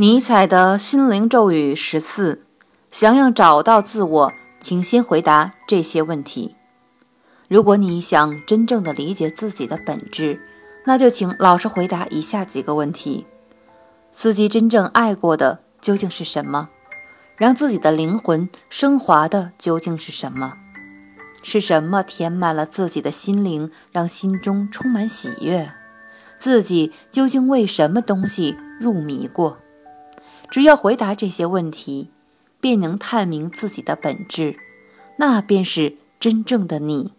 尼采的心灵咒语十四：想要找到自我，请先回答这些问题。如果你想真正的理解自己的本质，那就请老实回答以下几个问题：自己真正爱过的究竟是什么？让自己的灵魂升华的究竟是什么？是什么填满了自己的心灵，让心中充满喜悦？自己究竟为什么东西入迷过？只要回答这些问题，便能探明自己的本质，那便是真正的你。